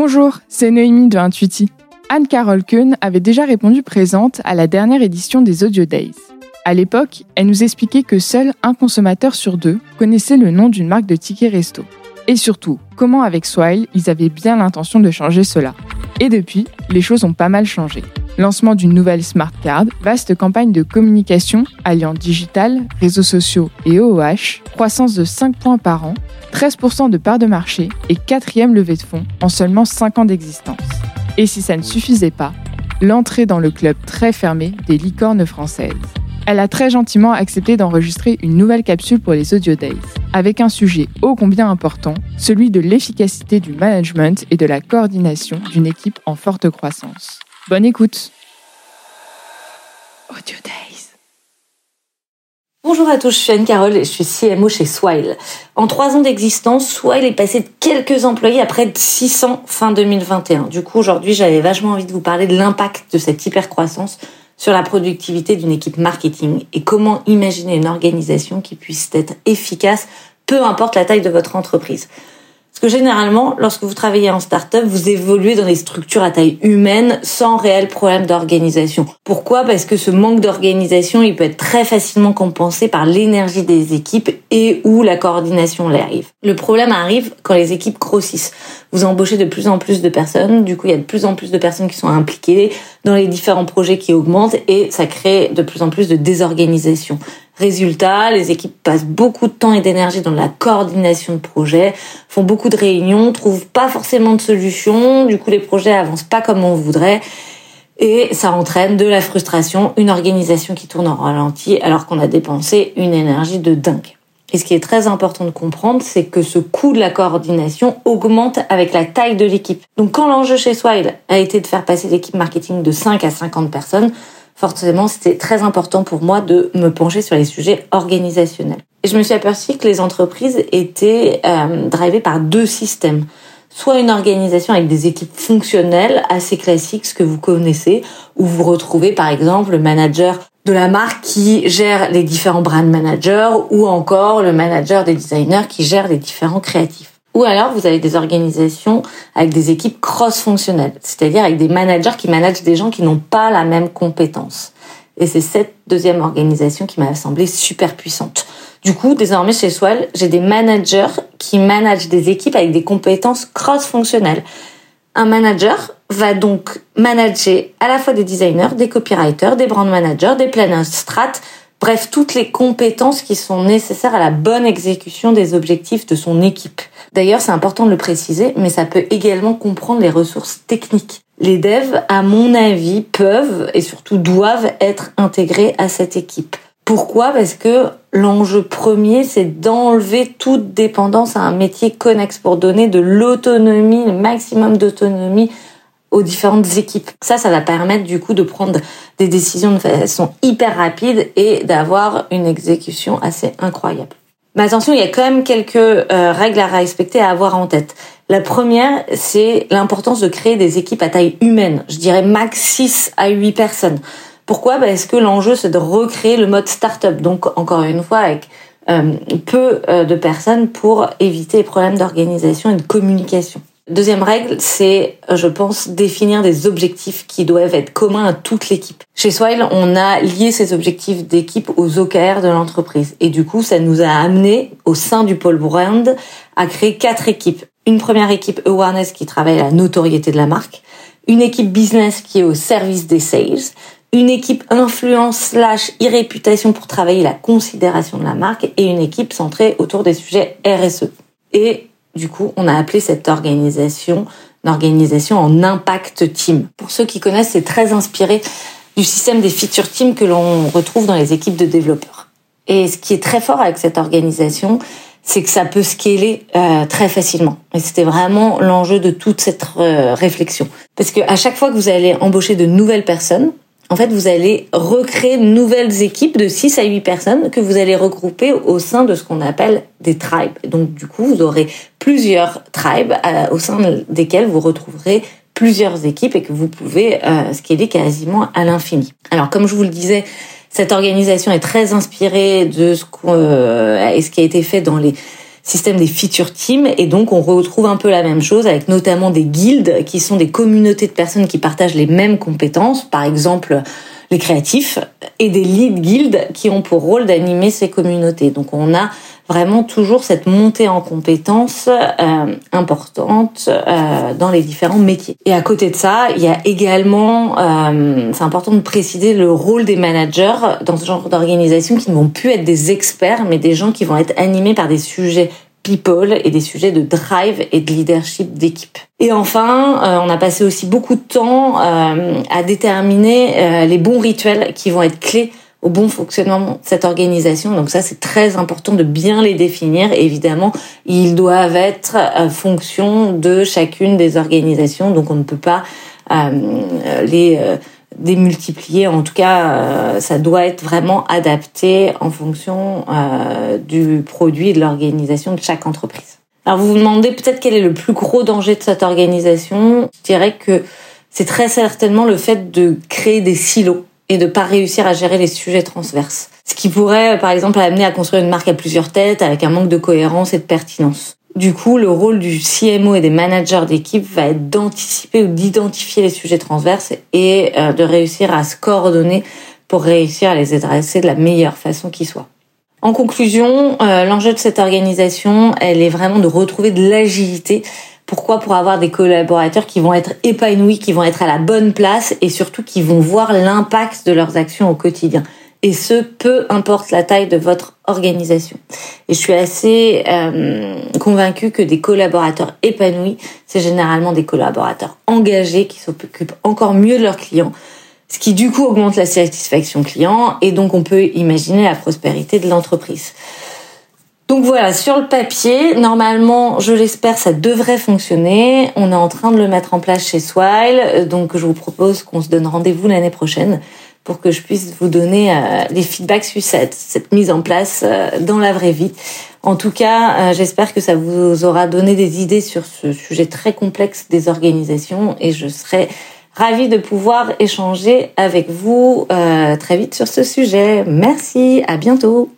Bonjour, c'est Noémie de Intuiti. Anne-Carole Kuhn avait déjà répondu présente à la dernière édition des Audio Days. À l'époque, elle nous expliquait que seul un consommateur sur deux connaissait le nom d'une marque de tickets resto. Et surtout, comment avec Swile, ils avaient bien l'intention de changer cela. Et depuis, les choses ont pas mal changé. Lancement d'une nouvelle Smart Card, vaste campagne de communication alliant digital, réseaux sociaux et OOH, croissance de 5 points par an, 13% de part de marché et quatrième levée de fonds en seulement 5 ans d'existence. Et si ça ne suffisait pas, l'entrée dans le club très fermé des licornes françaises elle a très gentiment accepté d'enregistrer une nouvelle capsule pour les Audio Days, avec un sujet ô combien important, celui de l'efficacité du management et de la coordination d'une équipe en forte croissance. Bonne écoute Audio Days Bonjour à tous, je suis Anne-Carole et je suis CMO chez Swile. En trois ans d'existence, Swile est passé de quelques employés à près de 600 fin 2021. Du coup, aujourd'hui, j'avais vachement envie de vous parler de l'impact de cette hyper-croissance sur la productivité d'une équipe marketing et comment imaginer une organisation qui puisse être efficace, peu importe la taille de votre entreprise. Parce que généralement, lorsque vous travaillez en start-up, vous évoluez dans des structures à taille humaine sans réel problème d'organisation. Pourquoi? Parce que ce manque d'organisation, il peut être très facilement compensé par l'énergie des équipes et où la coordination arrive. Le problème arrive quand les équipes grossissent. Vous embauchez de plus en plus de personnes, du coup, il y a de plus en plus de personnes qui sont impliquées dans les différents projets qui augmentent et ça crée de plus en plus de désorganisation. Résultat, les équipes passent beaucoup de temps et d'énergie dans la coordination de projets, font beaucoup de réunions, trouvent pas forcément de solutions, du coup les projets avancent pas comme on voudrait et ça entraîne de la frustration, une organisation qui tourne en ralenti alors qu'on a dépensé une énergie de dingue. Et ce qui est très important de comprendre, c'est que ce coût de la coordination augmente avec la taille de l'équipe. Donc quand l'enjeu chez Swile a été de faire passer l'équipe marketing de 5 à 50 personnes, forcément, c'était très important pour moi de me pencher sur les sujets organisationnels. Et je me suis aperçue que les entreprises étaient euh, drivées par deux systèmes. Soit une organisation avec des équipes fonctionnelles assez classiques, ce que vous connaissez, où vous retrouvez par exemple le manager de la marque qui gère les différents brand managers ou encore le manager des designers qui gère les différents créatifs. Ou alors, vous avez des organisations avec des équipes cross-fonctionnelles, c'est-à-dire avec des managers qui managent des gens qui n'ont pas la même compétence. Et c'est cette deuxième organisation qui m'a semblé super puissante. Du coup, désormais chez Swell, j'ai des managers qui managent des équipes avec des compétences cross-fonctionnelles. Un manager va donc manager à la fois des designers, des copywriters, des brand managers, des planners strat, bref, toutes les compétences qui sont nécessaires à la bonne exécution des objectifs de son équipe. D'ailleurs, c'est important de le préciser, mais ça peut également comprendre les ressources techniques. Les devs, à mon avis, peuvent et surtout doivent être intégrés à cette équipe. Pourquoi? Parce que l'enjeu premier, c'est d'enlever toute dépendance à un métier connexe pour donner de l'autonomie, le maximum d'autonomie aux différentes équipes. Ça, ça va permettre du coup de prendre des décisions de façon hyper rapide et d'avoir une exécution assez incroyable. Mais attention, il y a quand même quelques euh, règles à respecter, à avoir en tête. La première, c'est l'importance de créer des équipes à taille humaine. Je dirais max 6 à 8 personnes. Pourquoi? Parce que l'enjeu, c'est de recréer le mode startup. Donc, encore une fois, avec euh, peu euh, de personnes pour éviter les problèmes d'organisation et de communication. Deuxième règle, c'est, je pense, définir des objectifs qui doivent être communs à toute l'équipe. Chez Swile, on a lié ces objectifs d'équipe aux OKR de l'entreprise. Et du coup, ça nous a amené, au sein du pôle brand, à créer quatre équipes. Une première équipe awareness qui travaille la notoriété de la marque. Une équipe business qui est au service des sales. Une équipe influence slash e-réputation pour travailler la considération de la marque. Et une équipe centrée autour des sujets RSE. Et du coup, on a appelé cette organisation l'organisation en impact team. Pour ceux qui connaissent, c'est très inspiré du système des feature teams que l'on retrouve dans les équipes de développeurs. Et ce qui est très fort avec cette organisation, c'est que ça peut scaler euh, très facilement. Et c'était vraiment l'enjeu de toute cette euh, réflexion. Parce que à chaque fois que vous allez embaucher de nouvelles personnes, en fait, vous allez recréer de nouvelles équipes de 6 à 8 personnes que vous allez regrouper au sein de ce qu'on appelle des tribes. Donc, du coup, vous aurez plusieurs tribes euh, au sein desquelles vous retrouverez plusieurs équipes et que vous pouvez euh, scaler quasiment à l'infini. Alors, comme je vous le disais, cette organisation est très inspirée de ce, euh, ce qui a été fait dans les système des feature teams. Et donc on retrouve un peu la même chose avec notamment des guildes qui sont des communautés de personnes qui partagent les mêmes compétences, par exemple les créatifs, et des lead guilds qui ont pour rôle d'animer ces communautés. Donc on a vraiment toujours cette montée en compétences euh, importante euh, dans les différents métiers. Et à côté de ça, il y a également, euh, c'est important de préciser le rôle des managers dans ce genre d'organisation qui ne vont plus être des experts, mais des gens qui vont être animés par des sujets people et des sujets de drive et de leadership d'équipe. Et enfin, euh, on a passé aussi beaucoup de temps euh, à déterminer euh, les bons rituels qui vont être clés au bon fonctionnement de cette organisation. Donc ça, c'est très important de bien les définir. Évidemment, ils doivent être fonction de chacune des organisations. Donc on ne peut pas les démultiplier. En tout cas, euh, ça doit être vraiment adapté en fonction euh, du produit et de l'organisation de chaque entreprise. Alors vous vous demandez peut-être quel est le plus gros danger de cette organisation. Je dirais que c'est très certainement le fait de créer des silos et de pas réussir à gérer les sujets transverses. Ce qui pourrait, par exemple, amener à construire une marque à plusieurs têtes avec un manque de cohérence et de pertinence. Du coup, le rôle du CMO et des managers d'équipe va être d'anticiper ou d'identifier les sujets transverses et euh, de réussir à se coordonner pour réussir à les adresser de la meilleure façon qui soit. En conclusion, euh, l'enjeu de cette organisation, elle est vraiment de retrouver de l'agilité. Pourquoi? Pour avoir des collaborateurs qui vont être épanouis, qui vont être à la bonne place et surtout qui vont voir l'impact de leurs actions au quotidien et ce, peu importe la taille de votre organisation. Et je suis assez euh, convaincue que des collaborateurs épanouis, c'est généralement des collaborateurs engagés qui s'occupent encore mieux de leurs clients, ce qui du coup augmente la satisfaction client et donc on peut imaginer la prospérité de l'entreprise. Donc voilà, sur le papier, normalement, je l'espère, ça devrait fonctionner. On est en train de le mettre en place chez Swile, donc je vous propose qu'on se donne rendez-vous l'année prochaine pour que je puisse vous donner euh, des feedbacks sur cette, cette mise en place euh, dans la vraie vie. En tout cas, euh, j'espère que ça vous aura donné des idées sur ce sujet très complexe des organisations et je serai ravie de pouvoir échanger avec vous très vite sur ce sujet. Merci, à bientôt.